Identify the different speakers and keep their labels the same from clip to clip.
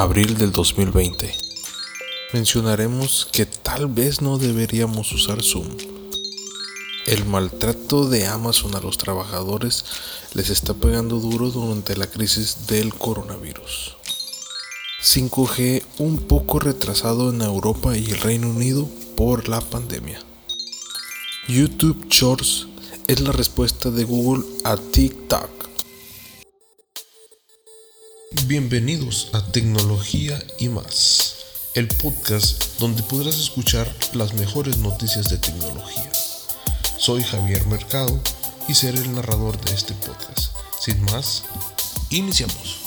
Speaker 1: Abril del 2020. Mencionaremos que tal vez no deberíamos usar Zoom. El maltrato de Amazon a los trabajadores les está pegando duro durante la crisis del coronavirus. 5G un poco retrasado en Europa y el Reino Unido por la pandemia. YouTube Shorts es la respuesta de Google a TikTok. Bienvenidos a Tecnología y más, el podcast donde podrás escuchar las mejores noticias de tecnología. Soy Javier Mercado y seré el narrador de este podcast. Sin más, iniciamos.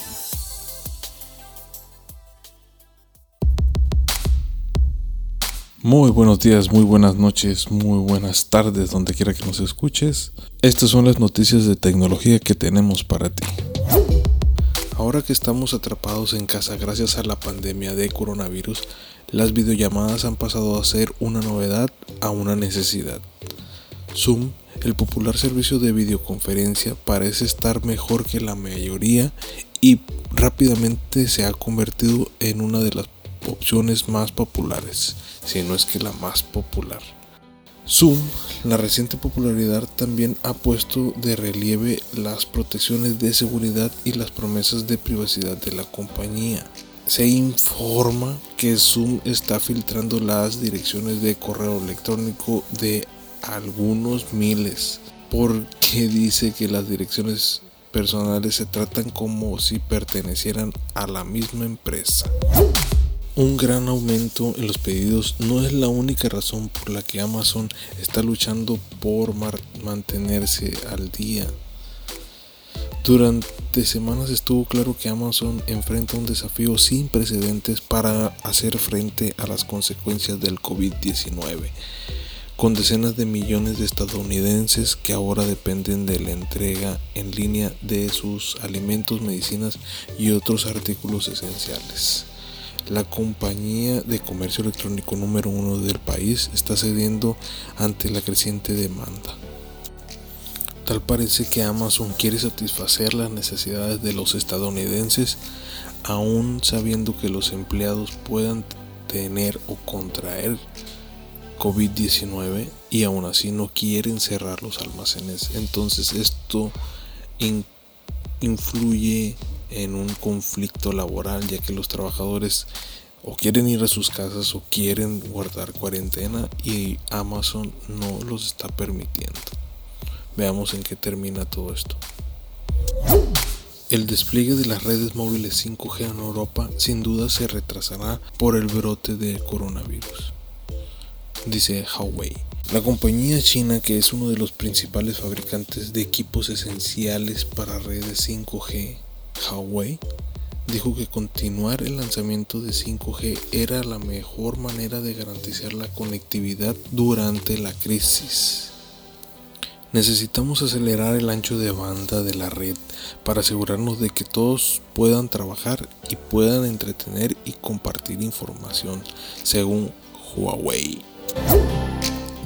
Speaker 1: Muy buenos días, muy buenas noches, muy buenas tardes, donde quiera que nos escuches. Estas son las noticias de tecnología que tenemos para ti. Ahora que estamos atrapados en casa gracias a la pandemia de coronavirus, las videollamadas han pasado a ser una novedad a una necesidad. Zoom, el popular servicio de videoconferencia, parece estar mejor que la mayoría y rápidamente se ha convertido en una de las opciones más populares, si no es que la más popular. Zoom, la reciente popularidad también ha puesto de relieve las protecciones de seguridad y las promesas de privacidad de la compañía. Se informa que Zoom está filtrando las direcciones de correo electrónico de algunos miles porque dice que las direcciones personales se tratan como si pertenecieran a la misma empresa. Un gran aumento en los pedidos no es la única razón por la que Amazon está luchando por mantenerse al día. Durante semanas estuvo claro que Amazon enfrenta un desafío sin precedentes para hacer frente a las consecuencias del COVID-19, con decenas de millones de estadounidenses que ahora dependen de la entrega en línea de sus alimentos, medicinas y otros artículos esenciales. La compañía de comercio electrónico número uno del país está cediendo ante la creciente demanda. Tal parece que Amazon quiere satisfacer las necesidades de los estadounidenses aún sabiendo que los empleados puedan tener o contraer COVID-19 y aún así no quieren cerrar los almacenes. Entonces esto influye en un conflicto laboral ya que los trabajadores o quieren ir a sus casas o quieren guardar cuarentena y Amazon no los está permitiendo. Veamos en qué termina todo esto. El despliegue de las redes móviles 5G en Europa sin duda se retrasará por el brote del coronavirus, dice Huawei. La compañía china, que es uno de los principales fabricantes de equipos esenciales para redes 5G, Huawei dijo que continuar el lanzamiento de 5G era la mejor manera de garantizar la conectividad durante la crisis. Necesitamos acelerar el ancho de banda de la red para asegurarnos de que todos puedan trabajar y puedan entretener y compartir información, según Huawei.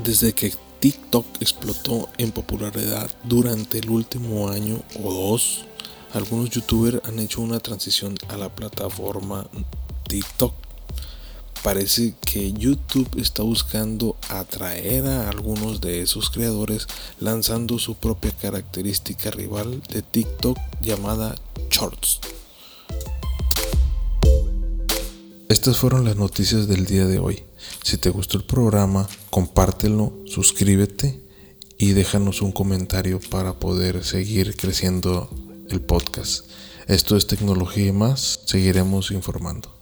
Speaker 1: Desde que TikTok explotó en popularidad durante el último año o dos, algunos youtubers han hecho una transición a la plataforma TikTok. Parece que YouTube está buscando atraer a algunos de esos creadores lanzando su propia característica rival de TikTok llamada Shorts. Estas fueron las noticias del día de hoy. Si te gustó el programa, compártelo, suscríbete y déjanos un comentario para poder seguir creciendo el podcast. Esto es tecnología y más. Seguiremos informando.